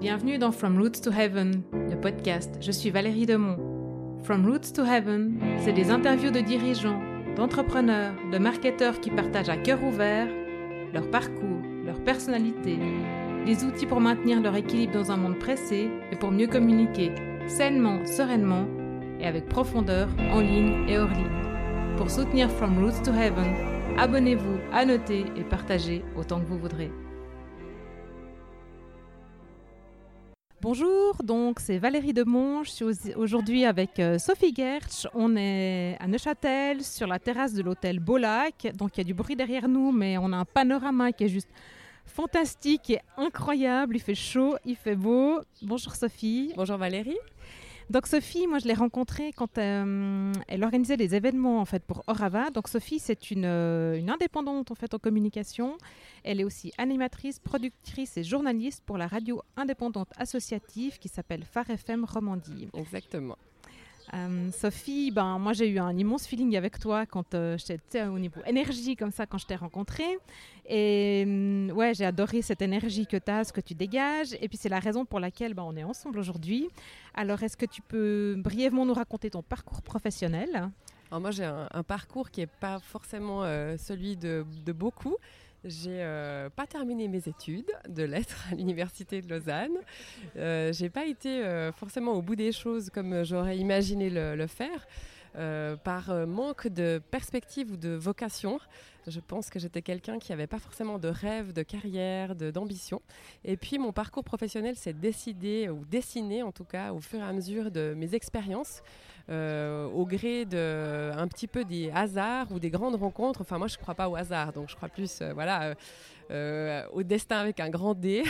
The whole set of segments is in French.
Bienvenue dans From Roots to Heaven, le podcast. Je suis Valérie Demont. From Roots to Heaven, c'est des interviews de dirigeants, d'entrepreneurs, de marketeurs qui partagent à cœur ouvert leur parcours, leur personnalité, les outils pour maintenir leur équilibre dans un monde pressé et pour mieux communiquer sainement, sereinement et avec profondeur en ligne et hors ligne. Pour soutenir From Roots to Heaven, abonnez-vous, annotez et partagez autant que vous voudrez. Bonjour, donc c'est Valérie Demont. Je suis aujourd'hui avec euh, Sophie Gertsch. On est à Neuchâtel sur la terrasse de l'hôtel Beaulac. Donc il y a du bruit derrière nous, mais on a un panorama qui est juste fantastique et incroyable. Il fait chaud, il fait beau. Bonjour Sophie. Bonjour Valérie. Donc Sophie, moi je l'ai rencontrée quand euh, elle organisait des événements en fait pour Orava. Donc Sophie, c'est une, euh, une, indépendante en fait en communication. Elle est aussi animatrice, productrice et journaliste pour la radio indépendante associative qui s'appelle Phare FM Romandie. Exactement. Euh, Sophie, ben, moi j'ai eu un immense feeling avec toi quand euh, j'étais au niveau énergie comme ça quand je t'ai rencontrée. Et euh, ouais, j'ai adoré cette énergie que tu as, ce que tu dégages. Et puis c'est la raison pour laquelle ben, on est ensemble aujourd'hui. Alors est-ce que tu peux brièvement nous raconter ton parcours professionnel? Alors moi j'ai un, parcours qui n'est pas forcément celui de, de beaucoup. J'ai euh, pas terminé mes études de lettres à l'université de Lausanne. Euh, j'ai pas été euh, forcément au bout des choses comme j'aurais imaginé le, le faire. Euh, par manque de perspective ou de vocation. Je pense que j'étais quelqu'un qui n'avait pas forcément de rêve, de carrière, d'ambition. Et puis mon parcours professionnel s'est décidé, ou dessiné en tout cas, au fur et à mesure de mes expériences. Euh, au gré de un petit peu des hasards ou des grandes rencontres. Enfin, moi, je ne crois pas au hasard, donc je crois plus, euh, voilà. Euh, euh, au destin avec un grand D.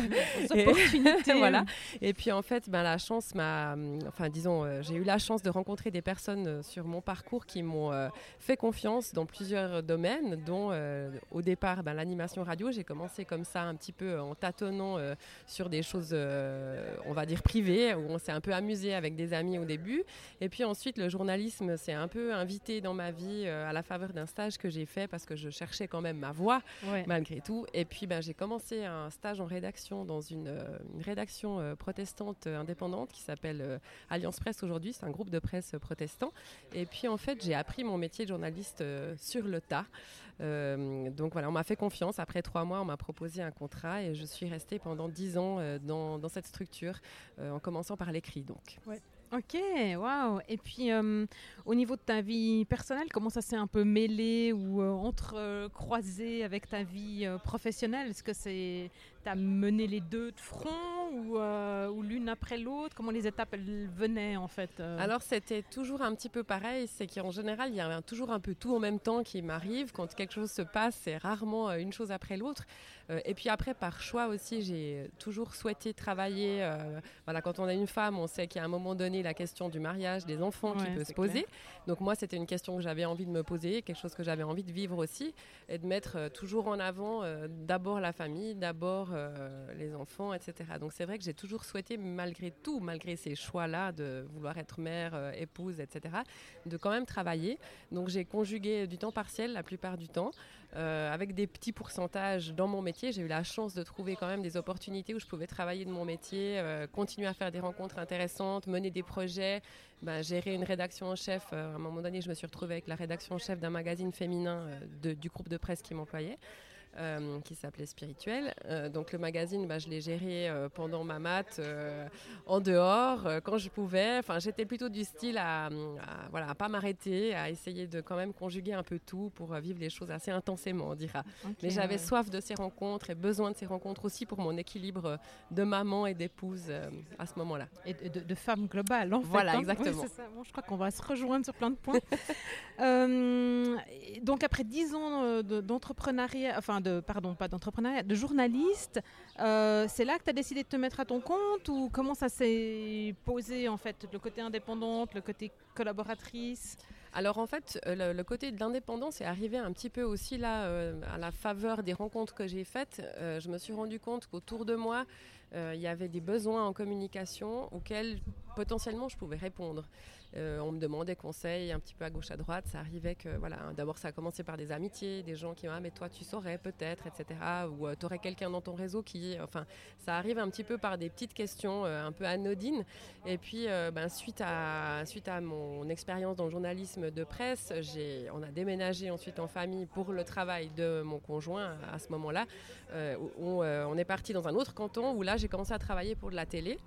et, voilà. Et puis en fait, ben, la chance m'a, enfin disons, euh, j'ai eu la chance de rencontrer des personnes euh, sur mon parcours qui m'ont euh, fait confiance dans plusieurs domaines, dont euh, au départ ben, l'animation radio. J'ai commencé comme ça un petit peu en tâtonnant sur des choses, on va dire privées, où on s'est un peu amusé avec des amis au début. Et puis ensuite, le journalisme s'est un peu invité dans ma vie à la faveur d'un stage que j'ai fait parce que je cherchais quand même ma voix ouais. malgré tout. Et puis ben, j'ai commencé un stage en rédaction dans une, une rédaction euh, protestante euh, indépendante qui s'appelle euh, Alliance Presse aujourd'hui. C'est un groupe de presse protestant. Et puis en fait, j'ai appris mon métier de journaliste euh, sur le tas. Euh, donc voilà, on m'a fait confiance. Après trois mois, on m'a proposé un contrat et je suis restée pendant dix ans dans, cette structure, en commençant par l'écrit. Donc. Ok, waouh. Et puis, euh, au niveau de ta vie personnelle, comment ça s'est un peu mêlé ou euh, entre-croisé avec ta vie euh, professionnelle? Est-ce que c'est as mené les deux de front ou, euh, ou l'une après l'autre? Comment les étapes elles venaient en fait euh? Alors c'était toujours un petit peu pareil, c'est qu'en général il y a toujours un peu tout en même temps qui m'arrive. Quand quelque chose se passe, c'est rarement une chose après l'autre. Euh, et puis après par choix aussi, j'ai toujours souhaité travailler. Euh, voilà, quand on a une femme, on sait qu'à un moment donné la question du mariage, des enfants Ouais, qui peut se poser. clair. Donc moi c'était une question que j'avais envie de me poser, quelque chose que j'avais envie de vivre aussi, et de mettre euh, toujours en avant euh, d'abord la famille, d'abord euh, les enfants, etc. Donc c'est vrai que j'ai toujours souhaité, malgré tout, malgré ces choix-là de vouloir être mère, euh, épouse, etc., de quand même travailler. Donc j'ai conjugué du temps partiel la plupart du temps, euh, avec des petits pourcentages dans mon métier. J'ai eu la chance de trouver quand même des opportunités où je pouvais travailler de mon métier, continuer à faire des rencontres intéressantes, mener des projets, bah, gérer une rédaction en chef. À un moment donné, je me suis retrouvée avec la rédaction en chef d'un magazine féminin du groupe de presse qui m'employait. Euh, qui s'appelait Spirituel. Euh, donc le magazine, bah, je l'ai géré euh, pendant ma mat, en dehors, quand je pouvais. Enfin, j'étais plutôt du style à, à voilà, à pas m'arrêter, à essayer de quand même conjuguer un peu tout pour vivre les choses assez intensément, on dira. Mais j'avais ouais. soif de ces rencontres et besoin de ces rencontres aussi pour mon équilibre de maman et d'épouse à ce moment-là. Et de, femme globale, en Voilà, fait. hein. exactement. Ça. Bon, je crois qu'on va se rejoindre sur plein de points. Donc, après dix ans de- d'entrepreneuriat, enfin, de, pardon, pas d'entrepreneuriat, de journaliste, euh, c'est là que tu as décidé de te mettre à ton compte ou comment ça s'est posé, en fait, le côté indépendante, le côté collaboratrice? Alors en fait, euh, le, côté de l'indépendance est arrivé un petit peu aussi là, euh, à la faveur des rencontres que j'ai faites. Je me suis rendu compte qu'autour de moi, il y avait des besoins en communication auxquels potentiellement je pouvais répondre. Euh, on me demandait conseils un petit peu à gauche à droite. Ça arrivait que, voilà, d'abord ça a commencé par des amitiés, des gens qui m'ont ah, mais toi tu saurais peut-être, etc. Ou euh, tu aurais quelqu'un dans ton réseau qui. Enfin, ça arrive un petit peu par des petites questions euh, un peu anodines. Et puis, ben, suite, à, suite à mon expérience dans le journalisme de presse, on a déménagé ensuite en famille pour le travail de mon conjoint à ce moment-là. on est parti dans un autre canton où là j'ai commencé à travailler pour de la télé.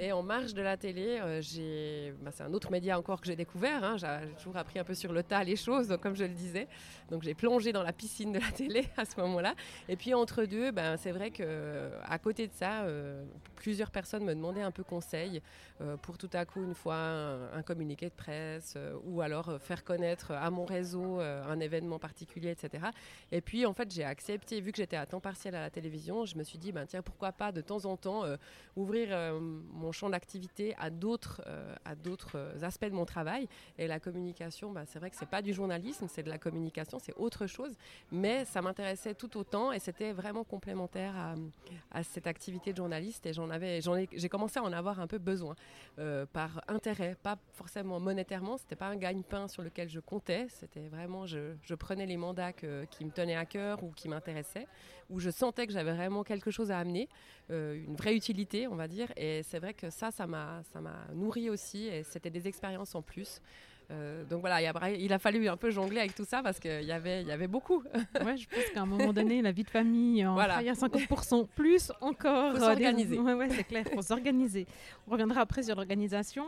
Et en marge de la télé, euh, bah, c'est un autre média encore que j'ai découvert. Hein. J'ai toujours appris un peu sur le tas les choses, comme je le disais. Donc j'ai plongé dans la piscine de la télé à ce moment-là. Et puis entre deux, ben, c'est vrai que à côté de ça, euh, plusieurs personnes me demandaient un peu conseil euh, pour tout à coup une fois un, communiqué de presse ou alors faire connaître à mon réseau un événement particulier, etc. Et puis en fait, j'ai accepté, vu que j'étais à temps partiel à la télévision, je me suis dit, ben tiens, pourquoi pas de temps en temps ouvrir mon champ d'activité à d'autres euh, à d'autres euh, aspects de mon travail. Et la communication, bah, c'est vrai que c'est pas du journalisme, c'est de la communication, c'est autre chose. Mais ça m'intéressait tout autant et c'était vraiment complémentaire à, cette activité de journaliste. Et j'en avais, j'en ai, j'ai commencé à en avoir un peu besoin euh, par intérêt, pas forcément monétairement. C'était pas un gagne-pain sur lequel je comptais. C'était vraiment, je, je prenais les mandats qui me tenaient à cœur ou qui m'intéressaient, où je sentais que j'avais vraiment quelque chose à amener, une vraie utilité, on va dire. Et c'est vrai que ça, ça m'a, ça m'a nourri aussi et c'était des expériences en plus. Euh, donc voilà, il a, fallu un peu jongler avec tout ça parce qu'il y avait, il y avait beaucoup. ouais, je pense qu'à un moment donné, la vie de famille, en voilà. il y a 50%, plus encore. Faut s'organiser. Ouais, ouais, c'est clair, faut s'organiser. On reviendra après sur l'organisation.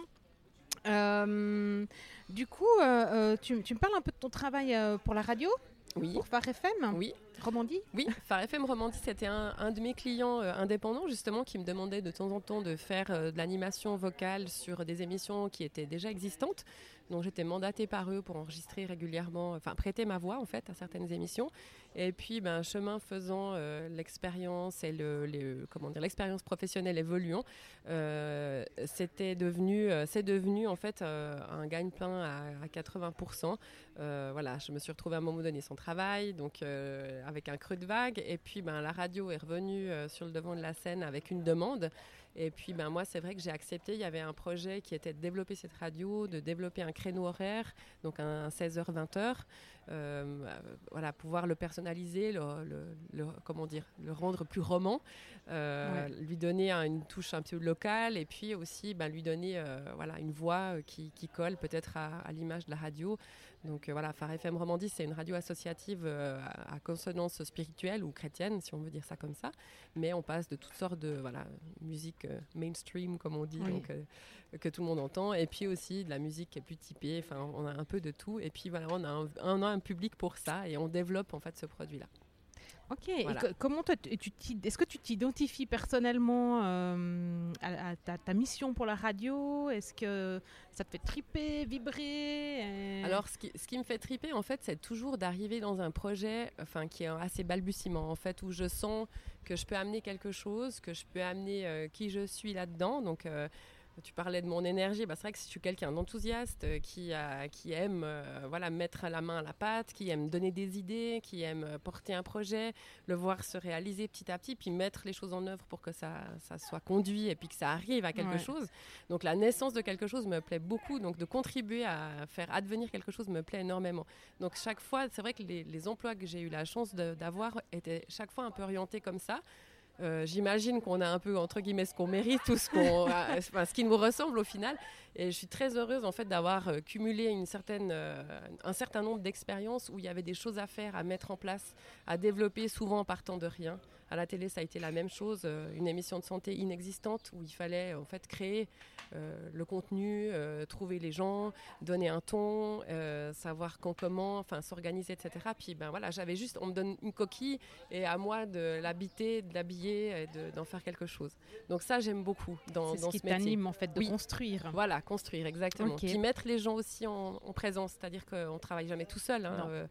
Euh, du coup, euh, tu, tu, me parles un peu de ton travail pour la radio oui. Pour Phare FM Oui. Romandie Oui, Phare FM Romandie, c'était un, de mes clients euh, indépendants justement qui me demandait de temps en temps de faire euh, de l'animation vocale sur des émissions qui étaient déjà existantes. Donc j'étais mandatée par eux pour enregistrer régulièrement, enfin prêter ma voix en fait à certaines émissions. Et puis, ben, chemin faisant, euh, l'expérience et comment dire, l'expérience professionnelle évoluant, euh, c'était devenu, euh, c'est devenu en fait un gagne-pain à, 80%. voilà, je me suis retrouvée à un moment donné sans travail, donc avec un creux de vague. Et puis, ben, la radio est revenue sur le devant de la scène avec une demande. Et puis, ben, moi, c'est vrai que j'ai accepté. Il y avait un projet qui était de développer cette radio, de développer un créneau horaire, donc un 16h-20h. Euh, voilà, pouvoir le personnaliser, le, comment dire, le rendre plus roman, euh, lui donner une touche un peu locale et puis aussi ben, lui donner euh, voilà, une voix qui, colle peut-être à, à l'image de la radio. Donc voilà, Phare FM Romandie, c'est une radio associative à, consonance spirituelle ou chrétienne, si on veut dire ça comme ça. Mais on passe de toutes sortes de voilà, musique mainstream, comme on dit, donc, que tout le monde entend, et puis aussi de la musique qui est plus typée. Enfin, on a un peu de tout. Et puis voilà, on a un, on a un public pour ça et on développe en fait ce produit-là. Ok. Et comment toi, est-ce que tu t'identifies personnellement euh, à, ta, mission pour la radio? Est-ce que ça te fait triper, vibrer Alors, ce qui, ce qui, me fait triper, en fait, c'est toujours d'arriver dans un projet, enfin, qui est assez balbutiement, en fait, où je sens que je peux amener quelque chose, que je peux amener euh, qui je suis là-dedans. Donc euh, tu parlais de mon énergie, bah, c'est vrai que si je suis quelqu'un d'enthousiaste euh, qui, qui aime euh, voilà, mettre la main à la pâte, qui aime donner des idées, qui aime euh, porter un projet, le voir se réaliser petit à petit, puis mettre les choses en œuvre pour que ça, ça soit conduit et puis que ça arrive à quelque chose. Donc la naissance de quelque chose me plaît beaucoup, donc de contribuer à faire advenir quelque chose me plaît énormément. Donc chaque fois, c'est vrai que les, les emplois que j'ai eu la chance d'avoir étaient chaque fois un peu orientés comme ça. Euh, j'imagine qu'on a un peu entre guillemets ce qu'on mérite ou ce, qu'on, euh, ce qui nous ressemble au final. Et je suis très heureuse en fait d'avoir euh, cumulé une certaine, un certain nombre d'expériences où il y avait des choses à faire, à mettre en place, à développer, souvent en partant de rien. À la télé, ça a été la même chose, une émission de santé inexistante où il fallait en fait créer le contenu, trouver les gens, donner un ton, savoir quand, comment, enfin s'organiser, etc. Puis ben voilà, j'avais juste, on me donne une coquille et à moi de l'habiter, de l'habiller et d'en faire quelque chose. Donc ça, j'aime beaucoup dans, ce, qui t'anime en fait de construire. Voilà, construire exactement. Puis mettre les gens aussi en, présence, c'est-à-dire qu'on travaille jamais tout seul. Hein,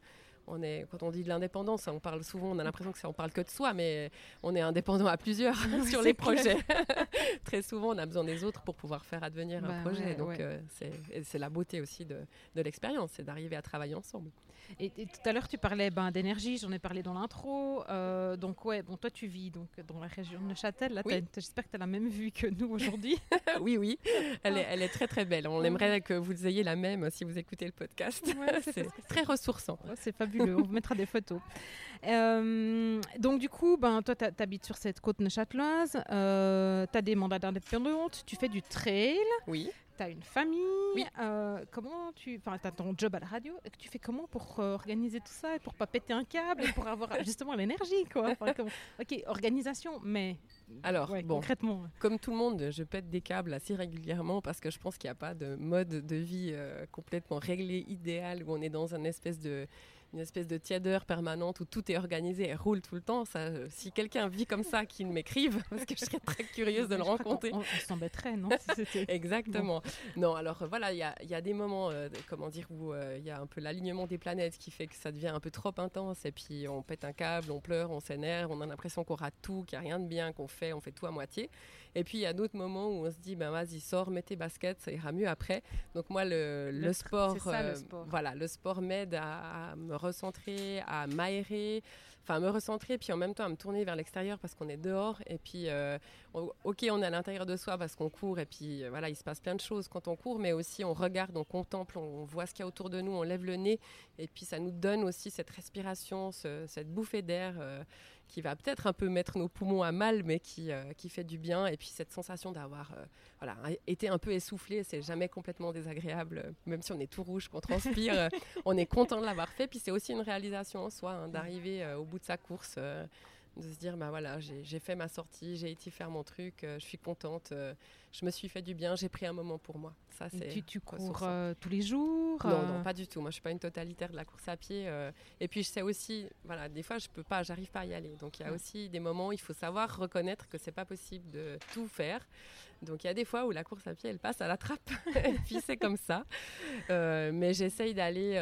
on est, quand on dit de l'indépendance, on parle souvent, on a l'impression que ça, on parle que de soi, mais on est indépendant à plusieurs sur les projets. Très souvent, on a besoin des autres pour pouvoir faire advenir un Bah projet. ouais, Donc, ouais. euh, c'est la beauté aussi de, de l'expérience, c'est d'arriver à travailler ensemble. Et, et tout à l'heure, tu parlais ben, d'énergie, j'en ai parlé dans l'intro. euh, donc, ouais, bon, toi, tu vis donc, dans la région de Neuchâtel. Oui. j'espère que tu as la même vue que nous aujourd'hui. oui, oui, elle est, elle est très très belle. On aimerait que vous ayez la même si vous écoutez le podcast. Ouais, c'est- c'est très ressourçant. Ouais, c'est fabuleux, on vous mettra des photos. Euh, donc, du coup, ben, toi, tu habites sur cette côte neuchâteloise, euh, tu as des mandats d'indépendante, tu fais du trail, Oui. Tu as une famille. Oui. euh, comment tu. Enfin, tu as ton job à la radio. Tu fais comment pour euh, organiser tout ça et pour pas péter un câble et pour avoir justement l'énergie, quoi Enfin, comment- Ok, organisation, mais. Alors, ouais, bon, concrètement. comme tout le monde, je pète des câbles assez régulièrement parce que je pense qu'il n'y a pas de mode de vie euh, complètement réglé, idéal, où on est dans une espèce de une espèce de tièdeur permanente où tout est organisé et roule tout le temps. Ça, euh, si quelqu'un vit comme ça, qu'il m'écrive, parce que je serais très curieuse de le rencontrer. On, on s'embêterait, non si Exactement. Non, alors euh, voilà, il y a, il y a des moments, euh, comment dire, où il y a un peu l'alignement des planètes qui fait que ça devient un peu trop intense et puis on pète un câble, on pleure, on s'énerve, on a l'impression qu'on rate tout, qu'il n'y a rien de bien qu'on fait, on fait tout à moitié. Et puis il y a d'autres moments où on se dit, ben vas-y, sors, mets tes baskets, ça ira mieux après. Donc moi, le, le Le tr- sport, c'est ça, le euh, sport. voilà, le sport m'aide à, à me recentrer, à m'aérer, enfin me recentrer, puis en même temps à me tourner vers l'extérieur parce qu'on est dehors. Et puis, euh, ok, on est à l'intérieur de soi parce qu'on court, et puis euh, voilà, il se passe plein de choses quand on court, mais aussi on regarde, on contemple, on voit ce qu'il y a autour de nous, on lève le nez, et puis ça nous donne aussi cette respiration, ce- cette bouffée d'air. euh, qui va peut-être un peu mettre nos poumons à mal, mais qui, euh, qui fait du bien. Et puis cette sensation d'avoir euh, voilà, été un peu essoufflé, c'est jamais complètement désagréable, euh, même si on est tout rouge, qu'on transpire, euh, on est content de l'avoir fait. Puis c'est aussi une réalisation en soi, hein, d'arriver au bout de sa course, de se dire, bah voilà, j'ai fait ma sortie, j'ai été faire mon truc, je suis contente, je me suis fait du bien, j'ai pris un moment pour moi. Ça, c'est tu, tu cours euh, tous les jours non, euh, non, pas du tout. Moi, je suis pas une totalitaire de la course à pied. euh, et puis, je sais aussi, voilà, des fois, je peux pas, j'arrive pas à y aller. Donc, il y a Ouais. aussi des moments où il faut savoir reconnaître que c'est pas possible de tout faire. Donc, il y a des fois où la course à pied, elle passe à la trappe. et puis, c'est comme ça. Euh, mais j'essaye d'aller,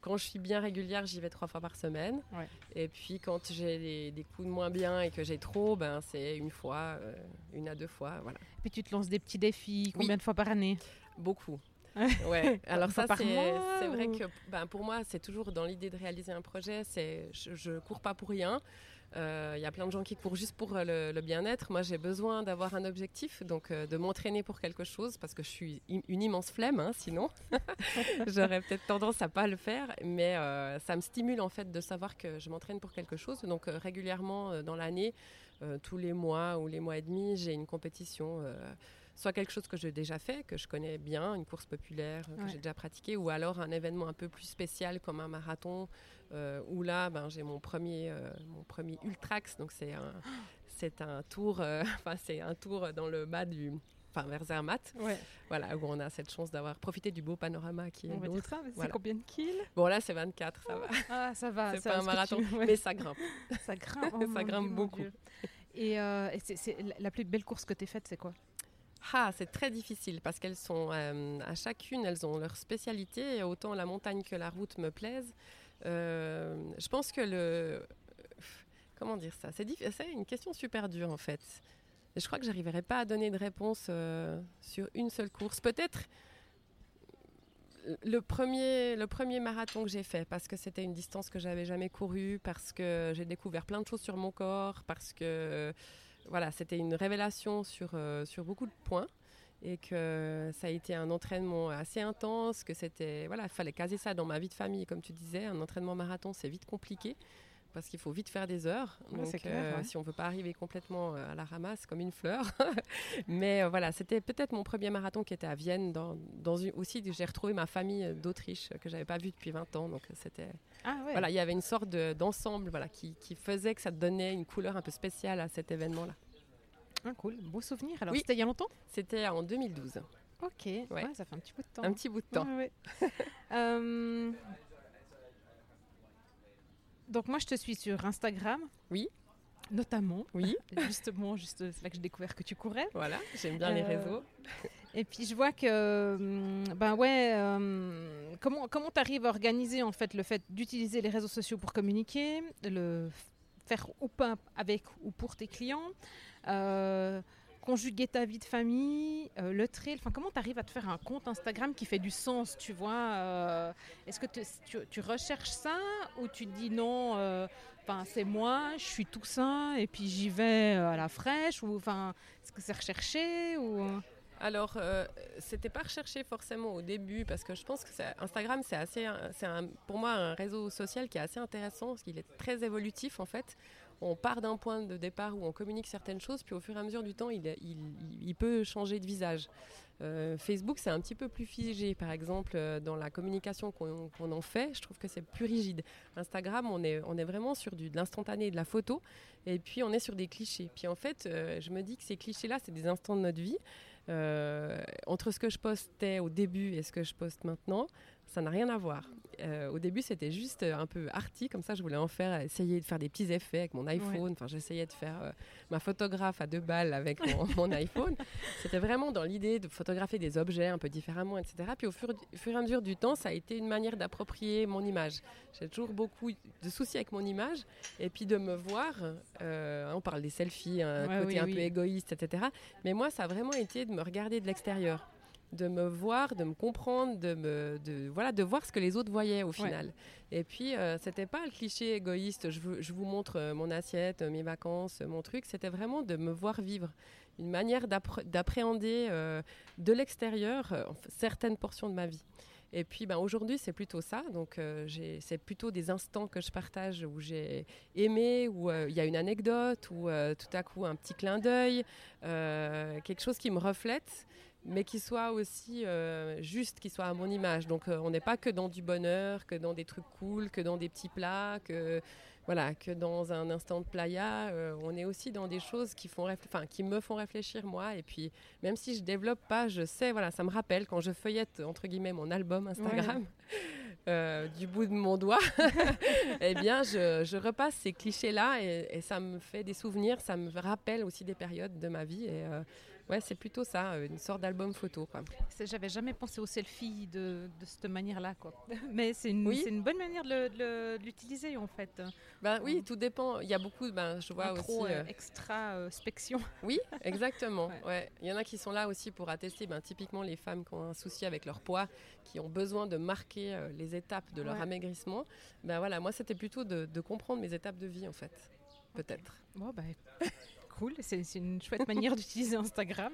quand je suis bien régulière, j'y vais trois fois par semaine. Ouais. Et puis, quand j'ai des, coups de moins bien et que j'ai trop, ben, c'est une fois, une à deux fois, voilà. Puis tu te lances des petits défis, combien de fois par année Beaucoup. Ouais. Alors ça, c'est vrai que ben, pour moi, c'est toujours dans l'idée de réaliser un projet. C'est je, je cours pas pour rien. Euh, Il y a plein de gens qui courent juste pour euh, le, le bien-être. Moi, j'ai besoin d'avoir un objectif, donc euh, de m'entraîner pour quelque chose, parce que je suis im- une immense flemme, hein, sinon j'aurais peut-être tendance à pas le faire. Mais euh, ça me stimule en fait de savoir que je m'entraîne pour quelque chose. Donc euh, régulièrement euh, dans l'année, euh, tous les mois ou les mois et demi, j'ai une compétition. euh, soit quelque chose que j'ai déjà fait, que je connais bien, une course populaire euh, que Ouais. j'ai déjà pratiquée, ou alors un événement un peu plus spécial comme un marathon, euh, où là, ben, j'ai mon premier, euh, mon premier Ultrax, donc c'est un, c'est un tour, euh, enfin c'est un tour dans le bas du, enfin vers Zermatt, Ouais, voilà, où on a cette chance d'avoir profité du beau panorama qui est on mais c'est Voilà. combien de kills? Bon là c'est 24, ça va, Ah, ça va. c'est pas un marathon, tu- ouais, mais ça grimpe. ça grimpe. oh ça grimpe Dieu, beaucoup. Et, euh, et la- la plus belle course que tu as faite, c'est quoi? Ah, c'est très difficile parce qu'elles sont euh, à chacune, elles ont leur spécialité. Et autant la montagne que la route me plaisent. Euh, je pense que le comment dire ça, c'est une question super dure en fait. Je crois que j'arriverai pas à donner de réponse euh, sur une seule course. Peut-être le premier, le premier marathon que j'ai fait parce que c'était une distance que j'avais jamais courue, parce que j'ai découvert plein de choses sur mon corps, parce que voilà, c'était une révélation sur, euh, sur beaucoup de points et que ça a été un entraînement assez intense, que c'était voilà, il fallait caser ça dans ma vie de famille, comme tu disais, un entraînement marathon c'est vite compliqué parce qu'il faut vite faire des heures. Ouais, Donc, clair, euh, ouais. si on veut pas arriver complètement euh, à la ramasse comme une fleur. Mais euh, voilà, c'était peut-être mon premier marathon qui était à Vienne. Dans, dans une, aussi, j'ai retrouvé ma famille d'Autriche que j'avais pas vue depuis 20 ans. Donc, c'était Ah ouais. voilà, il y avait une sorte de- d'ensemble voilà, qui, qui faisait que ça donnait une couleur un peu spéciale à cet événement-là. Ah, cool, beau souvenir. Alors, Oui. c'était il y a longtemps? C'était en 2012, Ok, ouais. ça fait un petit bout de temps. un petit bout de temps. Euh, Donc moi, je te suis sur Instagram. Oui. Notamment. Oui, Justement, juste, c'est là que j'ai découvert que tu courais. voilà, j'aime bien les Euh, réseaux. Et puis je vois que, hum, ben ouais, euh, comment comment t'arrives à organiser en fait le fait d'utiliser les réseaux sociaux pour communiquer, le faire ou pas avec ou pour tes clients, euh, conjuguer ta vie de famille, euh, le trail. Enfin, comment tu arrives à te faire un compte Instagram qui fait du sens, tu vois euh, Est-ce que tu, recherches ça ou tu te dis non euh, c'est moi, je suis tout ça et puis j'y vais à la fraîche ou est-ce que c'est recherché ou Alors, euh, c'était pas recherché forcément au début parce que je pense que Instagram, c'est assez, c'est pour moi un réseau social qui est assez intéressant parce qu'il est très évolutif en fait. On part d'un point de départ où on communique certaines choses, puis au fur et à mesure du temps, il, peut changer de visage. Euh, Facebook, c'est un petit peu plus figé, par exemple, euh, dans la communication qu'on en fait, je trouve que c'est plus rigide. Instagram, on est, vraiment sur du, de l'instantané de la photo, et puis on est sur des clichés. Puis en fait, euh, je me dis que ces clichés-là, c'est des instants de notre vie. Entre ce que je postais au début et ce que je poste maintenant, ça n'a rien à voir. Euh, au début, c'était juste un peu arty, comme ça, je voulais en faire, essayer de faire des petits effets avec mon iPhone. Enfin, j'essayais de faire euh, ma photographe à deux balles avec mon, mon iPhone. C'était vraiment dans l'idée de photographier des objets un peu différemment, etc. Puis au fur, au fur et à mesure du temps, ça a été une manière d'approprier mon image. J'ai toujours beaucoup de soucis avec mon image, et puis de me voir. euh, on parle des selfies, un Ouais, côté oui, un oui. peu égoïste, etc. Mais moi, ça a vraiment été de me regarder de l'extérieur, de me voir, de me comprendre, de me, de voilà, de voir ce que les autres voyaient au final. Et puis, euh, c'était pas le cliché égoïste. Je, vous montre euh, mon assiette, mes vacances, euh, mon truc. C'était vraiment de me voir vivre, une manière d'appréhender euh, de l'extérieur certaines portions de ma vie. Et puis ben, aujourd'hui, c'est plutôt ça. Donc, euh, c'est plutôt des instants que je partage où j'ai aimé, où euh, il y a une anecdote, où euh, tout à coup un petit clin d'œil, quelque chose qui me reflète, mais qui soit aussi euh, juste, qui soit à mon image. Donc, euh, on n'est pas que dans du bonheur, que dans des trucs cool, que dans des petits plats, que voilà, que dans un instant de playa, euh, on est aussi dans des choses qui font, réfl- enfin, qui me font réfléchir moi. Et puis, même si je développe pas, je sais, voilà, ça me rappelle quand je feuillette entre guillemets mon album Instagram. du bout de mon doigt, eh bien, je, je repasse ces clichés-là et, et ça me fait des souvenirs, ça me rappelle aussi des périodes de ma vie. Et ouais, c'est plutôt ça, une sorte d'album photo. J'avais jamais pensé au selfie de, de cette manière-là. Mais c'est une, Oui. c'est une bonne manière de l'utiliser, en fait. Ben oui, tout dépend. Il y a beaucoup, ben, je vois aussi. euh, euh, extra euh, spection. Oui, exactement. Ouais. ouais. Il y en a qui sont là aussi pour attester, ben, typiquement les femmes qui ont un souci avec leur poids, qui ont besoin de marquer euh, les étapes de leur Ouais. amaigrissement. Ben voilà, moi c'était plutôt de, de comprendre mes étapes de vie en fait, peut-être. Bon, bah, cool. C'est une chouette manière d'utiliser Instagram.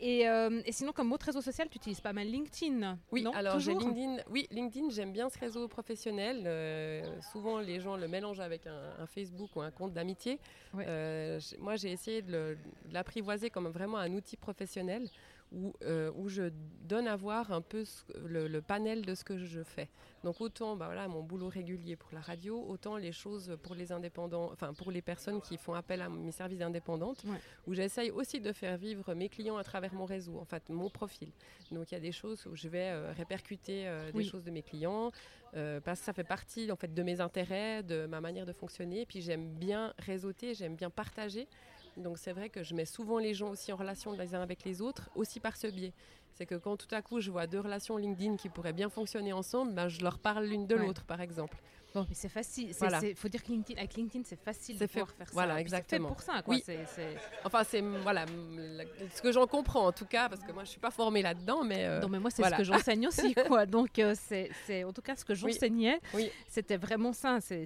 Et, euh, et sinon, comme autre réseau social, tu utilises pas mal LinkedIn Oui, non? alors j'ai LinkedIn. Oui, LinkedIn, j'aime bien ce réseau professionnel. Euh, souvent, les gens le mélangent avec un, un Facebook ou un compte d'amitié. Ouais. Euh, moi, j'ai essayé de l'apprivoiser comme vraiment un outil professionnel où, euh, où je donne à voir un peu ce- le, le panel de ce que je fais. Donc autant bah voilà, mon boulot régulier pour la radio, autant les choses pour les indépendants, enfin pour les personnes qui font appel à mes services indépendantes, Ouais. où j'essaye aussi de faire vivre mes clients à travers mon réseau, en fait mon profil. Donc il y a des choses où je vais euh, répercuter euh, des Oui. choses de mes clients, parce que ça fait partie en fait de mes intérêts, de ma manière de fonctionner. Et puis j'aime bien réseauter, j'aime bien partager. Donc c'est vrai que je mets souvent les gens aussi en relation les uns avec les autres, aussi par ce biais. C'est que quand tout à coup je vois deux relations LinkedIn qui pourraient bien fonctionner ensemble, ben, je leur parle l'une de Ouais. l'autre par exemple. Bon, mais c'est facile. Il Voilà. faut dire que LinkedIn, avec LinkedIn, c'est facile de fait- pouvoir faire voilà, ça. C'est fait pour ça, quoi. Oui. Enfin c'est voilà ce que j'en comprends en tout cas, parce que moi je suis pas formée là-dedans, mais euh, Non, mais moi, c'est voilà. ce que j'enseigne aussi, quoi. Donc, euh, c'est, en tout cas, ce que j'enseignais, Oui. c'était vraiment ça. C'est,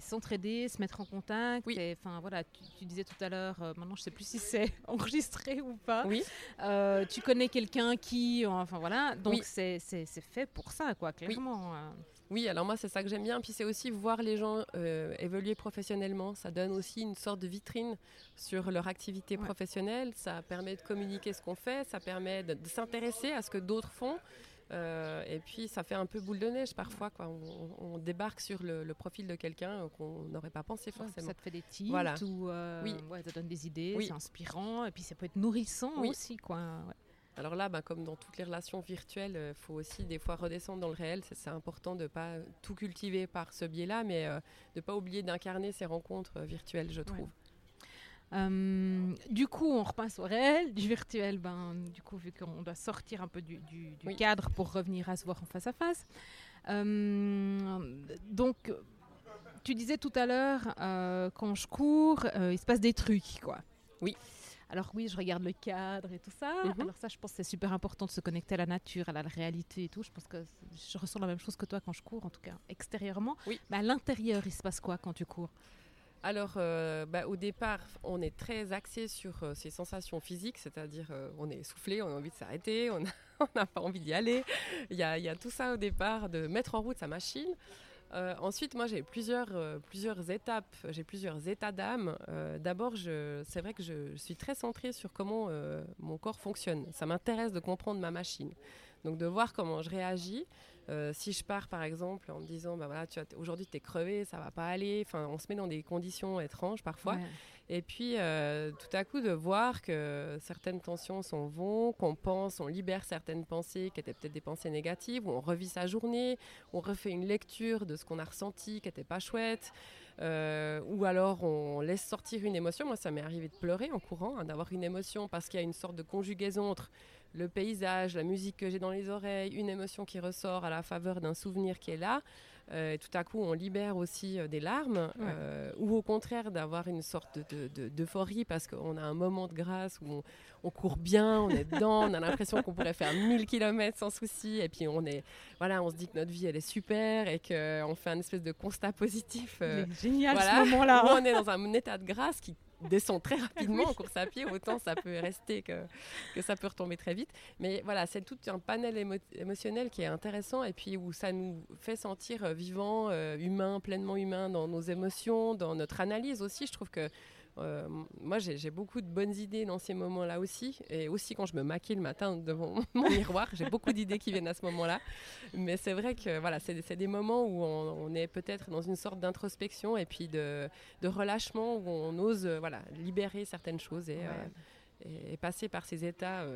s'entraider, se mettre en contact. Oui. Enfin, voilà, tu, tu disais tout à l'heure, euh, maintenant, je sais plus si c'est enregistré ou pas. oui. Euh, tu connais quelqu'un qui, enfin voilà, donc c'est, fait pour ça, quoi, clairement. Oui, alors moi c'est ça que j'aime bien. Puis c'est aussi voir les gens euh, évoluer professionnellement. Ça donne aussi une sorte de vitrine sur leur activité Ouais. professionnelle. Ça permet de communiquer ce qu'on fait. Ça permet de, de s'intéresser à ce que d'autres font. Euh, et puis ça fait un peu boule de neige parfois. Quoi. On, on débarque sur le, le profil de quelqu'un qu'on n'aurait pas pensé forcément. ça te fait des tips Voilà. ou euh, Oui. ouais, ça donne des idées, Oui. c'est inspirant et puis ça peut être nourrissant Oui. aussi quoi. Ouais. Alors là, bah, comme dans toutes les relations virtuelles, il faut aussi des fois redescendre dans le réel. C'est important de ne pas tout cultiver par ce biais-là, mais euh, de ne pas oublier d'incarner ces rencontres euh, virtuelles, je trouve. Euh, du coup, on repasse au réel, du virtuel, ben, du coup, vu qu'on doit sortir un peu du, du- du Oui. cadre pour revenir à se voir en face à face. Euh, donc, tu disais tout à l'heure, euh, quand je cours, euh, il se passe des trucs, quoi. Oui. Alors oui, je regarde le cadre et tout ça. Mhm. Alors ça, je pense que c'est super important de se connecter à la nature, à la réalité et tout. Je pense que je ressens la même chose que toi quand je cours, en tout cas extérieurement. Oui. Mais à l'intérieur, il se passe quoi quand tu cours? Alors, euh, bah, au départ, on est très axé sur euh, ces sensations physiques, c'est-à-dire euh, on est essoufflé, on a envie de s'arrêter, on n'a pas envie d'y aller. Il y a, il y a tout ça au départ, de mettre en route sa machine. Euh, ensuite, moi, j'ai plusieurs, euh, plusieurs étapes, j'ai plusieurs états d'âme. Euh, D'abord, c'est vrai que je, suis très centrée sur comment mon corps fonctionne. Ça m'intéresse de comprendre ma machine. Donc, de voir comment je réagis. Si je pars, par exemple, en me disant, bah voilà, aujourd'hui, tu es crevé, ça va pas aller. Enfin, on se met dans des conditions étranges parfois. Et puis, euh, tout à coup, de voir que certaines tensions s'en vont, qu'on pense, on libère certaines pensées qui étaient peut-être des pensées négatives, ou on revit sa journée, on refait une lecture de ce qu'on a ressenti qui n'était pas chouette, euh, ou alors on laisse sortir une émotion. Moi, ça m'est arrivé de pleurer en courant, hein, d'avoir une émotion parce qu'il y a une sorte de conjugaison entre le paysage, la musique que j'ai dans les oreilles, une émotion qui ressort à la faveur d'un souvenir qui est là. Euh, et tout à coup, on libère aussi euh, des larmes, euh, ou au contraire d'avoir une sorte de- de- d'euphorie parce qu'on a un moment de grâce où on, on court bien, on est dedans, on a l'impression qu'on pourrait faire 1000 km sans souci, et puis on est, voilà, on se dit que notre vie elle est super et qu'on fait un espèce de constat positif. génial voilà, ce moment-là. hein. on est dans un état de grâce qui descend très rapidement en course à pied, autant ça peut rester que, que ça peut retomber très vite. Mais voilà, c'est tout un panel émo- émotionnel qui est intéressant et puis où ça nous fait sentir euh, vivants, euh, humains, pleinement humains dans nos émotions, dans notre analyse aussi. Je trouve que euh, moi, j'ai beaucoup de bonnes idées dans ces moments-là aussi. Et aussi quand je me maquille le matin devant mon miroir, j'ai beaucoup d'idées qui viennent à ce moment-là. Mais c'est vrai que voilà, c'est des moments où on, on est peut-être dans une sorte d'introspection et puis de, de relâchement où on ose euh, voilà, libérer certaines choses et, euh, et- et passer par ces états.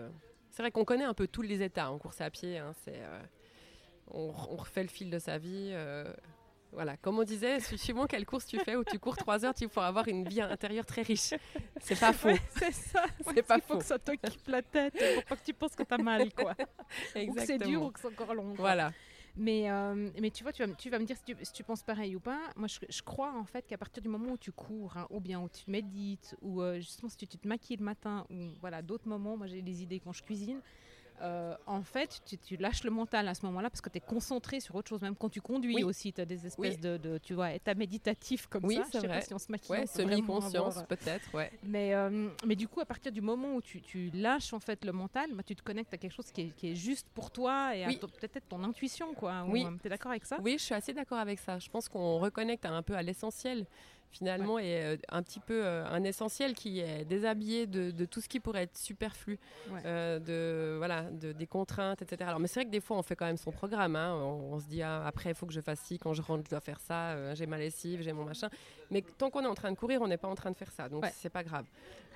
C'est vrai qu'on connaît un peu tous les états en course à pied. hein, on refait le fil de sa vie. Voilà, comme on disait, su- suivant quelle course tu fais, où tu cours 3 heures, tu faut avoir une vie intérieure très riche. C'est pas faux. Ouais, c'est ça. C'est pas Il faut faux. que ça t'occupe la tête pour pas que tu penses que t'as mal, quoi. ou que c'est dur ou que c'est encore long. quoi. Voilà. Mais, euh, mais tu vois, tu vas, me- tu vas me dire si tu, si tu penses pareil ou pas. Moi, je, je crois en fait qu'à partir du moment où tu cours, hein, ou bien où tu médites, ou euh, justement si tu, tu te maquilles le matin, ou voilà, d'autres moments, moi j'ai des idées quand je cuisine. Euh, en fait, tu, tu lâches le mental à ce moment-là parce que tu es concentré sur autre chose. Même quand tu conduis Oui. aussi, tu as des espèces Oui. de, de, tu vois, états méditatifs comme Oui, ça. c'est Je sais pas vrai. si on se maquille. Ouais, on peut vraiment semi-conscience peut-être, ouais. mais, euh, mais du coup, à partir du moment où tu, tu lâches en fait le mental, bah, tu te connectes à quelque chose qui est, qui est juste pour toi et à peut-être ton intuition. quoi. Oui. Tu es d'accord avec ça? Oui, je suis assez d'accord avec ça. Je pense qu'on reconnecte un peu à l'essentiel finalement et euh, un petit peu euh, un essentiel qui est déshabillé de, de tout ce qui pourrait être superflu, Ouais. euh, de voilà, de, des contraintes, etc. Alors, mais c'est vrai que des fois on fait quand même son programme. hein. On, on se dit ah, après il faut que je fasse ci, quand je rentre je dois faire ça, euh, j'ai ma lessive, j'ai mon machin. Mais tant qu'on est en train de courir, on n'est pas en train de faire ça, donc Ouais. c'est pas grave.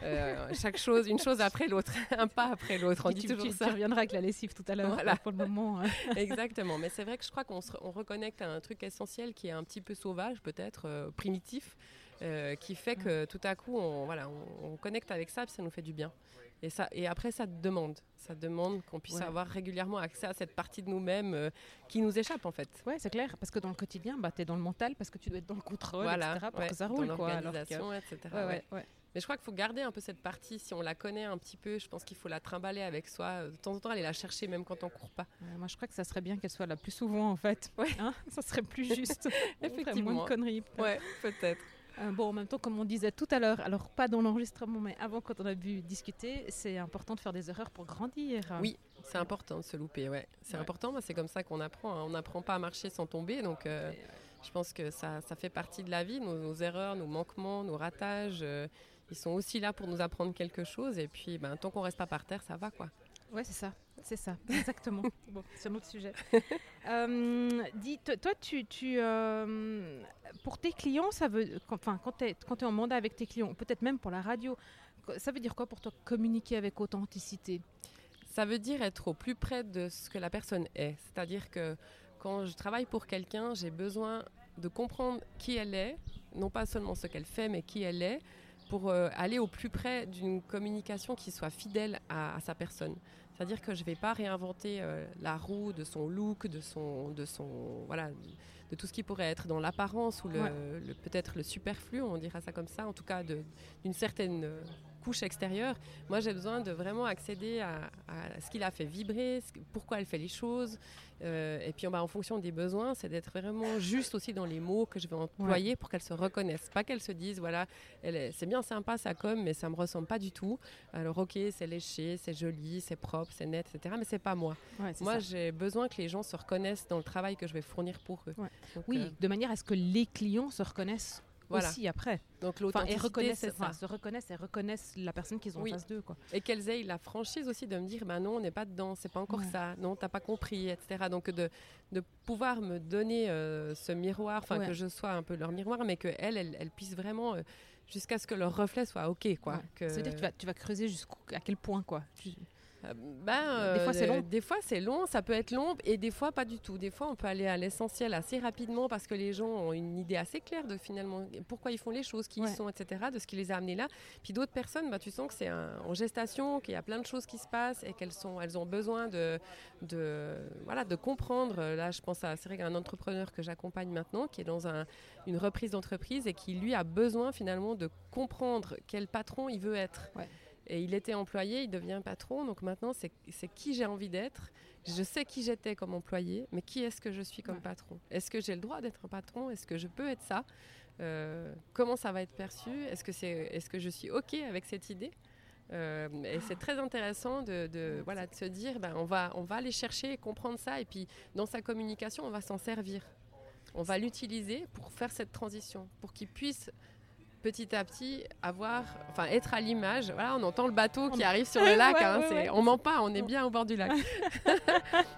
Euh, chaque chose, une chose après l'autre, un pas après l'autre. On dit tu, toujours tu- ça. tu reviendras avec la lessive tout à l'heure. Voilà. Pour le moment. hein. Exactement, mais c'est vrai que je crois qu'on se- on reconnecte à un truc essentiel qui est un petit peu sauvage, peut-être euh, primitif, euh, qui fait que tout à coup, on, voilà, on, on connecte avec ça, puis ça nous fait du bien. Et, ça, et après, ça demande, ça demande qu'on puisse Ouais. avoir régulièrement accès à cette partie de nous-mêmes euh, qui nous échappe en fait. Ouais, c'est clair. Parce que dans le quotidien, bah, tu es dans le mental parce que tu dois être dans le contrôle, voilà, etc. pour ouais, que ça dans. Quoi, que- etc. Ouais. Mais je crois qu'il faut garder un peu cette partie, si on la connaît un petit peu, je pense qu'il faut la trimballer avec soi, de temps en temps aller la chercher même quand on court pas. Ouais, moi, je crois que ça serait bien qu'elle soit là plus souvent, en fait. Ouais. Hein ça serait plus juste. On Effectivement. Moins de conneries. Ouais, peut-être. Euh, bon, en même temps, comme on disait tout à l'heure, alors pas dans l'enregistrement, mais avant, quand on a pu discuter, c'est important de faire des erreurs pour grandir. Oui, c'est important de se louper, ouais. C'est Ouais. important, c'est comme ça qu'on apprend. hein. On n'apprend pas à marcher sans tomber, donc euh, je pense que ça, ça fait partie de la vie. Nos, nos erreurs, nos manquements, nos ratages, euh, ils sont aussi là pour nous apprendre quelque chose. Et puis, ben, tant qu'on reste pas par terre, ça va, quoi. Ouais, c'est ça, c'est ça, exactement. bon, c'est un autre sujet. Euh, dis, to- toi, tu, tu euh, pour tes clients, ça veut, quand- enfin, quand tu es, quand tu es en mandat avec tes clients, peut-être même pour la radio, ça veut dire quoi pour toi communiquer avec authenticité? Ça veut dire être au plus près de ce que la personne est. C'est-à-dire que quand je travaille pour quelqu'un, j'ai besoin de comprendre qui elle est, non pas seulement ce qu'elle fait, mais qui elle est, pour euh, aller au plus près d'une communication qui soit fidèle à, sa personne. C'est-à-dire que je ne vais pas réinventer euh, la roue de son look, de son, de son, voilà, de tout ce qui pourrait être dans l'apparence ou le, peut-être le superflu, on dira ça comme ça, en tout cas d'une certaine couche extérieure. Moi, j'ai besoin de vraiment accéder à, ce qu'il a fait vibrer, pourquoi elle fait les choses. Euh, et puis, en fonction des besoins, c'est d'être vraiment juste aussi dans les mots que je vais employer pour qu'elle se reconnaisse. Pas qu'elle se dise, voilà, c'est bien sympa ça comme, mais ça me ressemble pas du tout. Alors, ok, c'est léché, c'est joli, c'est propre, c'est net, etc. Mais c'est pas moi. moi, j'ai besoin que les gens se reconnaissent dans le travail que je vais fournir pour eux. oui, euh, de manière à ce que les clients se reconnaissent aussi après. Donc l'authenticité, enfin, reconnaissent, ça. se reconnaissent et reconnaissent la personne qu'ils ont en face d'eux. Et qu'elles aient la franchise aussi de me dire, ben non, on n'est pas dedans, c'est pas encore ça, non, t'as pas compris, etc. Donc de, de pouvoir me donner euh, ce miroir, enfin que je sois un peu leur miroir, mais qu'elles, elles, elles puissent vraiment... Euh, jusqu'à ce que leur reflet soit OK. Quoi, que... C'est-à-dire que tu vas, tu vas creuser jusqu'à quel point quoi ben, des fois c'est long. Des fois c'est long, ça peut être long et des fois pas du tout. Des fois on peut aller à l'essentiel assez rapidement parce que les gens ont une idée assez claire de finalement pourquoi ils font les choses, qui ils sont, etc. De ce qui les a amenés là. Puis d'autres personnes, bah, tu sens que c'est en gestation, qu'il y a plein de choses qui se passent et qu'elles sont, elles ont besoin de, de, voilà, de comprendre. Là je pense à c'est vrai un entrepreneur que j'accompagne maintenant qui est dans un, une reprise d'entreprise et qui lui a besoin finalement de comprendre quel patron il veut être. Et il était employé, il devient patron. Donc maintenant, c'est qui j'ai envie d'être. Je sais qui j'étais comme employé, mais qui est-ce que je suis comme patron? Est-ce que j'ai le droit d'être un patron? Est-ce que je peux être ça? Euh, Comment ça va être perçu? Est-ce que, est-ce que je suis OK avec cette idée? Euh, et c'est très intéressant de, voilà, de se dire, ben, on, va, on va aller chercher et comprendre ça. Et puis, dans sa communication, on va s'en servir. On va l'utiliser pour faire cette transition, pour qu'il puisse petit à petit avoir, enfin être à l'image. Voilà, on entend le bateau qui arrive sur le lac. hein, On ment pas, on est bien au bord du lac.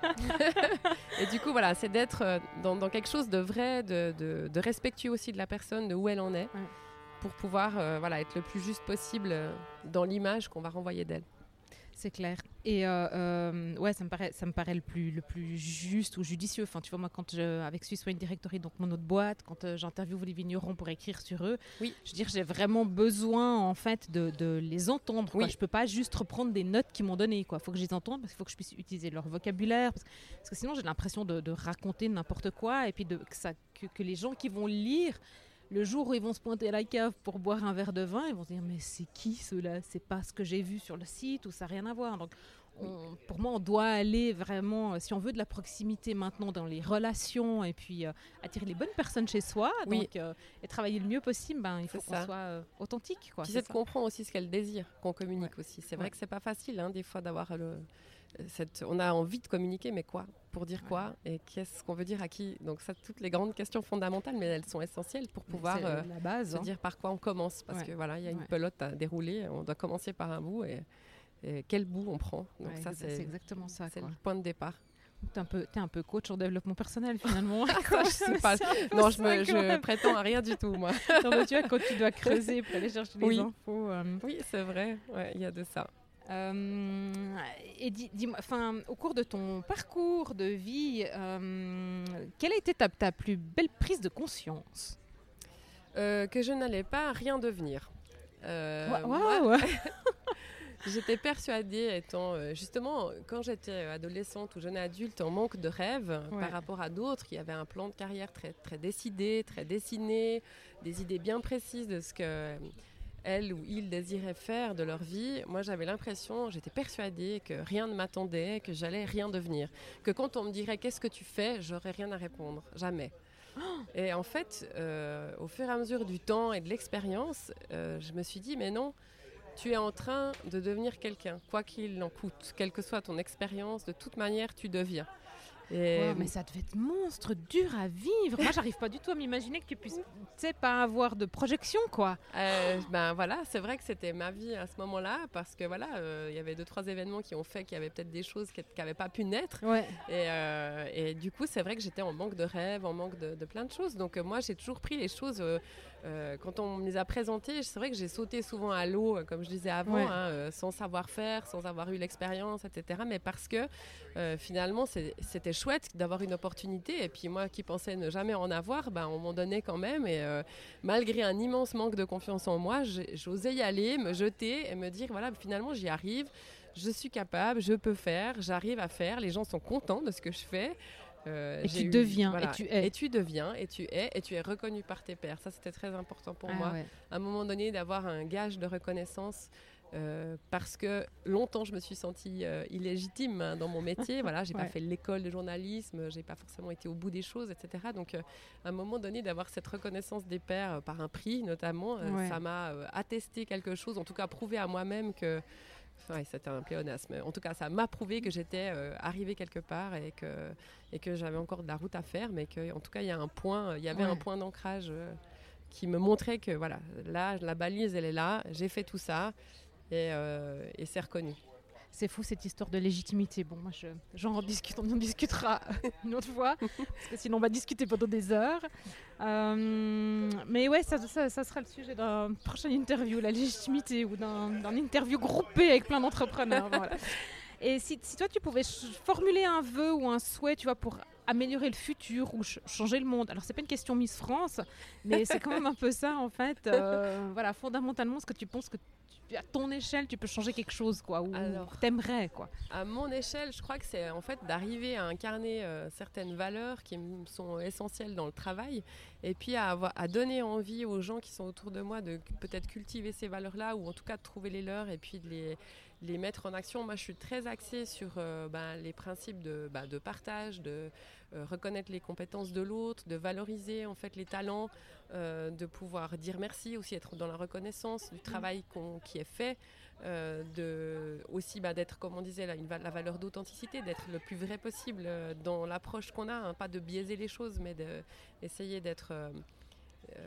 et du coup, voilà, c'est d'être euh, dans, quelque chose de vrai, de, de, respectueux aussi de la personne, de où elle en est, pour pouvoir euh, voilà, être le plus juste possible euh, dans l'image qu'on va renvoyer d'elle. C'est clair. Et euh, euh, ouais, ça me paraît, ça me paraît le plus, le plus juste ou judicieux. Enfin, tu vois, moi, quand je, avec Swiss Wine Directory, donc mon autre boîte, quand euh, j'interviewe les vignerons pour écrire sur eux, oui. je veux dire, j'ai vraiment besoin, en fait, de, de les entendre. Oui. Je peux pas juste reprendre des notes qu'ils m'ont données. Il faut que je les entende parce qu'il faut que je puisse utiliser leur vocabulaire. Parce, que sinon, j'ai l'impression de, de, raconter n'importe quoi et puis de, que, ça, que, que les gens qui vont lire le jour où ils vont se pointer à la cave pour boire un verre de vin, ils vont se dire mais c'est qui cela? C'est pas ce que j'ai vu sur le site ou ça n'a rien à voir. Donc pour moi, on doit aller vraiment, si on veut de la proximité maintenant dans les relations et puis euh, attirer les bonnes personnes chez soi donc, euh, et travailler le mieux possible, ben, il faut qu'on soit euh, authentique. Quoi, puis c'est de comprendre aussi ce qu'elle désire, qu'on communique aussi. C'est vrai que c'est pas facile hein, des fois d'avoir le, on a envie de communiquer, mais quoi? Pour dire quoi? Et qu'est-ce qu'on veut dire à qui? Donc ça, toutes les grandes questions fondamentales, mais elles sont essentielles pour pouvoir euh, la base, se hein. dire par quoi on commence. Parce que voilà, il y a une pelote à dérouler, on doit commencer par un bout et, quel bout on prend. Donc ça, c'est exactement ça. C'est le point de départ. Tu un peu, es un peu coach en développement personnel finalement. je sais pas. Non, je, me, je prétends à rien du tout moi. non, tu vois, quand tu dois creuser pour aller chercher les infos. Euh, oui, c'est vrai. Il y a de ça. Euh, et dis-moi, enfin, au cours de ton parcours de vie, euh, quelle a été ta, ta, plus belle prise de conscience? Euh, Que je n'allais pas rien devenir. Wow. J'étais persuadée, étant justement quand j'étais adolescente ou jeune adulte, en manque de rêve par rapport à d'autres qui avaient un plan de carrière très, très décidé, très dessiné, des idées bien précises de ce que elle ou il désiraient faire de leur vie, moi j'avais l'impression, j'étais persuadée que rien ne m'attendait, que j'allais rien devenir. Que quand on me dirait qu'est-ce que tu fais, j'aurais rien à répondre. Jamais. Et en fait, euh, au fur et à mesure du temps et de l'expérience, euh, je me suis dit, mais non, tu es en train de devenir quelqu'un, quoi qu'il en coûte, quelle que soit ton expérience, de toute manière, tu deviens mais ça devait être monstre, dur à vivre. Moi, j'arrive pas du tout à m'imaginer que tu puisses, tu pas avoir de projection, quoi. Euh, ben voilà, c'est vrai que c'était ma vie à ce moment-là, parce que voilà, euh, il y avait deux trois événements qui ont fait qu'il y avait peut-être des choses qui n'avaient pas pu naître. Euh, et, du coup, c'est vrai que j'étais en manque de rêves, en manque de, plein de choses. Donc moi, j'ai toujours pris les choses euh, quand on me les a présentés, c'est vrai que j'ai sauté souvent à l'eau, euh, comme je disais avant, Ouais. hein, euh, sans savoir faire, sans avoir eu l'expérience, etc. Mais parce que euh, finalement, c'était chouette d'avoir une opportunité. Et puis moi qui pensais ne jamais en avoir, ben, on m'en donnait quand même. Et malgré un immense manque de confiance en moi, j'osais y aller, me jeter et me dire, voilà, finalement, j'y arrive. Je suis capable, je peux faire, j'arrive à faire. Les gens sont contents de ce que je fais. Euh, Et tu eu- deviens, et tu es. Et tu deviens, et tu es, et tu es reconnu par tes pairs. Ça, c'était très important pour Ah moi. ouais. À un moment donné, d'avoir un gage de reconnaissance. euh, parce que longtemps je me suis sentie euh, illégitime hein, dans mon métier. Voilà, j'ai Ouais. pas fait l'école de journalisme, j'ai pas forcément été au bout des choses, etc. Donc, euh, à un moment donné, d'avoir cette reconnaissance des pairs par un prix, notamment, Ouais. ça m'a attesté quelque chose. En tout cas, prouvé à moi-même que ouais, c'était un pléonasme. En tout cas, ça m'a prouvé que j'étais euh, arrivée quelque part et que, et que j'avais encore de la route à faire, mais qu'en tout cas, il y, a un point, il y avait Ouais. un point d'ancrage euh, qui me montrait que voilà, là, la balise, elle est là, j'ai fait tout ça et, euh, et c'est reconnu. C'est fou cette histoire de légitimité. Bon, moi, je- j'en discute, on en discutera une autre fois, parce que sinon on va discuter pendant des heures. Euh, mais ouais, ça, sera le sujet d'une prochaine interview, la légitimité, ou d'un interview groupé avec plein d'entrepreneurs. Et si, toi, tu pouvais formuler un vœu ou un souhait, tu vois, pour améliorer le futur ou ch- changer le monde. Alors, c'est pas une question Miss France, mais c'est quand même un peu ça, en fait. Euh, voilà, fondamentalement, ce que tu penses que à ton échelle, tu peux changer quelque chose, quoi, ou Alors. t'aimerais, quoi. À mon échelle, je crois que c'est en fait d'arriver à incarner euh, certaines valeurs qui me sont essentielles dans le travail et puis à, avoir, à donner envie aux gens qui sont autour de moi de peut-être cultiver ces valeurs-là ou en tout cas de trouver les leurs et puis de les, les mettre en action. Moi, je suis très axée sur euh, ben, les principes de, ben, de partage, de euh, reconnaître les compétences de l'autre, de valoriser en fait les talents, euh, de pouvoir dire merci, aussi être dans la reconnaissance du travail qu'on- qui est fait, euh, de aussi bah, d'être, comme on disait, là, une la valeur d'authenticité, d'être le plus vrai possible euh, dans l'approche qu'on a, hein, pas de biaiser les choses, mais d'essayer d'être euh,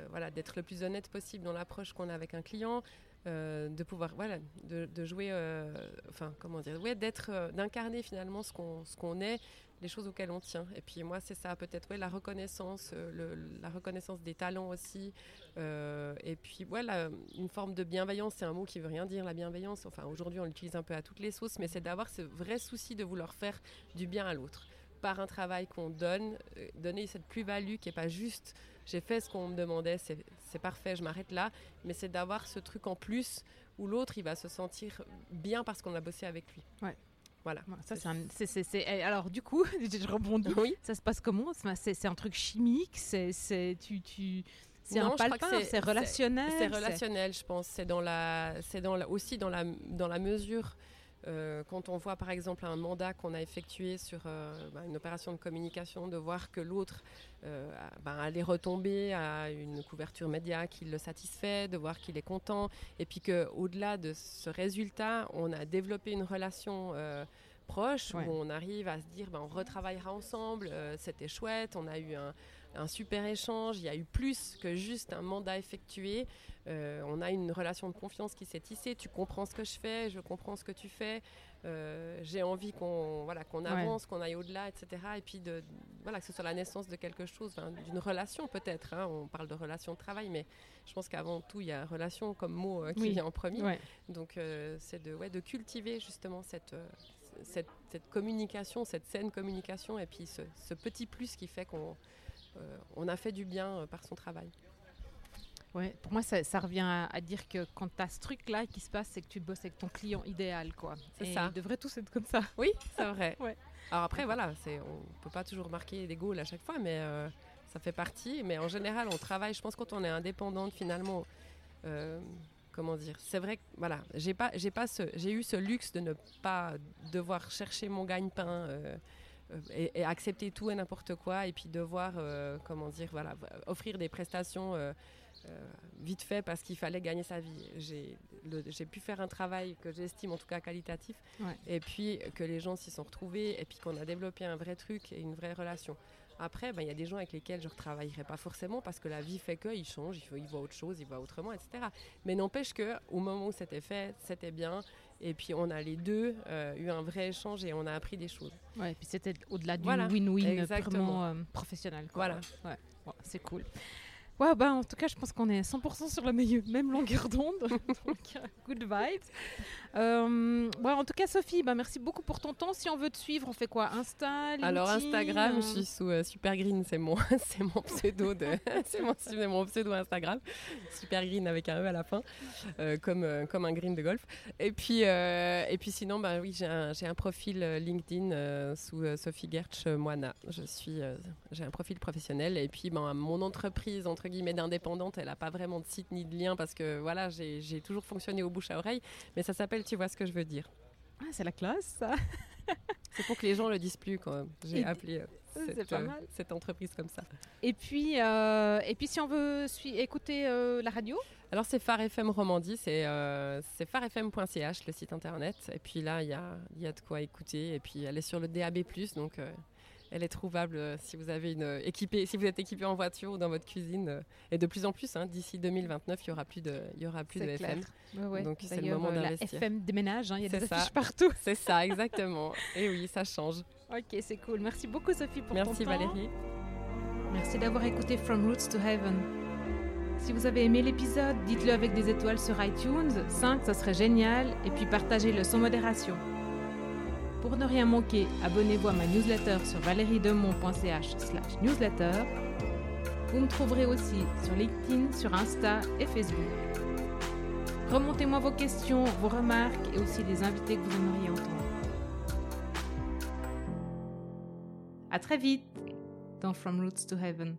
voilà, d'être le plus honnête possible dans l'approche qu'on a avec un client, euh, de pouvoir voilà, de, de jouer, euh, enfin comment dire, ouais, d'être, euh, d'incarner finalement ce qu'on ce qu'on est, les choses auxquelles on tient. Et puis moi, c'est ça, peut-être ouais, la reconnaissance, la reconnaissance des talents aussi. et puis voilà, une forme de bienveillance, c'est un mot qui veut rien dire, la bienveillance. Enfin, aujourd'hui, on l'utilise un peu à toutes les sauces, mais c'est d'avoir ce vrai souci de vouloir faire du bien à l'autre par un travail qu'on donne, donner cette plus-value qui n'est pas juste j'ai fait ce qu'on me demandait, c'est parfait, je m'arrête là, mais c'est d'avoir ce truc en plus où l'autre il va se sentir bien parce qu'on a bossé avec lui. Ouais. Voilà. Ça, c'est un- eh, Alors, du coup, je rebondis. Oui. Ça se passe comment? C'est- un truc chimique? C'est tu, tu... c'est un c'est- C'est relationnel? C'est relationnel, je pense. C'est dans la, c'est dans la- aussi dans la, dans la mesure. Euh, quand on voit par exemple un mandat qu'on a effectué sur euh, bah, une opération de communication, de voir que l'autre euh, bah, allait retomber à une couverture média qui le satisfait, de voir qu'il est content, et puis qu'au-delà de ce résultat, on a développé une relation euh, proche Ouais. où on arrive à se dire bah, on retravaillera ensemble, c'était chouette, on a eu un, un super échange, il y a eu plus que juste un mandat effectué. Euh, on a une relation de confiance qui s'est tissée. Tu comprends ce que je fais, je comprends ce que tu fais. Euh, J'ai envie qu'on voilà, qu'on Ouais. avance, qu'on aille au-delà, etc. Et puis de, voilà, que ce soit la naissance de quelque chose, d'une relation peut-être. hein. On parle de relation de travail, mais je pense qu'avant tout, il y a relation comme mot euh, qui Oui. vient en premier. Ouais. Donc c'est de, ouais, de cultiver justement cette, cette, cette communication, cette saine communication, et puis ce, ce petit plus qui fait qu'on on a fait du bien euh, par son travail. Ouais, pour moi, ça, ça revient à, à dire que quand tu as ce truc-là qui se passe, c'est que tu bosses avec ton client idéal. quoi. C'est ça. Ils devraient tous être comme ça. Oui, c'est vrai. Ouais. Alors après, voilà, on peut pas toujours marquer des goals à chaque fois, mais euh, ça fait partie. Mais en général, on travaille, je pense, quand on est indépendante, finalement, euh, comment dire, c'est vrai que, voilà, j'ai pas, j'ai pas ce, j'ai eu ce luxe de ne pas devoir chercher mon gagne-pain. euh, euh, et, et accepter tout et n'importe quoi et puis devoir euh, comment dire voilà offrir des prestations euh, euh, vite fait parce qu'il fallait gagner sa vie j'ai pu faire un travail que j'estime en tout cas qualitatif Ouais. et puis que les gens s'y sont retrouvés et puis qu'on a développé un vrai truc et une vraie relation. Après, ben, il y a des gens avec lesquels je ne retravaillerai pas forcément parce que la vie fait qu'ils changent, ils, ils voient autre chose, ils voient autrement, etc. Mais n'empêche qu'au moment où c'était fait, c'était bien. Et puis on a les deux euh, eu un vrai échange et on a appris des choses. Ouais, et puis c'était au-delà du Voilà, win-win exactement. purement euh, professionnel. quoi. Voilà. Ouais, ouais, c'est cool. Ouais, bah, en tout cas, je pense qu'on est 100% sur la même longueur d'onde. Donc, good vibes. Euh, en tout cas, Sophie, bah, merci beaucoup pour ton temps. Si on veut te suivre, on fait quoi? Insta Alors, Instagram, je suis sous euh, Supergreen, c'est mon, mon pseudo mon, mon, pseudo Instagram. Supergreen avec un E à la fin, euh, comme, comme un green de golf. Et puis, et puis sinon, bah, oui, j'ai un, un, profil LinkedIn sous Sophie Gertsch Moana. Je suis, j'ai un profil professionnel. Et puis, ben, mon entreprise, entre guillemets d'indépendante, elle n'a pas vraiment de site ni de lien parce que voilà, j'ai toujours fonctionné au bouche à oreille, mais ça s'appelle Tu vois ce que je veux dire. Ah, c'est la classe, ça. c'est pour que les gens le disent plus quand j'ai appelé euh, cette, euh, cette, entreprise comme ça. Et puis, euh, et puis si on veut écouter la radio? Alors c'est Phare FM Romandie, c'est farfm.ch le site internet. Et puis là, il y a, y a, de quoi écouter. Et puis elle est sur le DAB+, donc elle est trouvable euh, si vous avez une euh, équipée, si vous êtes équipé en voiture ou dans votre cuisine. Euh, et de plus en plus, hein, d'ici 2029, il y aura plus de, il y aura plus de FM. Donc c'est le moment d'investir. La FM déménage, hein, il y a des affiches partout. C'est ça, exactement. et oui, ça change. Ok, c'est cool. Merci beaucoup Sophie pour Merci, ton temps. Merci Valérie. Merci d'avoir écouté From Roots to Heaven. Si vous avez aimé l'épisode, dites-le avec des étoiles sur iTunes, 5 ça serait génial, et puis partagez-le sans modération. Pour ne rien manquer, abonnez-vous à ma newsletter sur valeriedemont.ch slash newsletter. Vous me trouverez aussi sur LinkedIn, sur Insta et Facebook. Remontez-moi vos questions, vos remarques et aussi les invités que vous aimeriez entendre. À très vite dans From Roots to Heaven.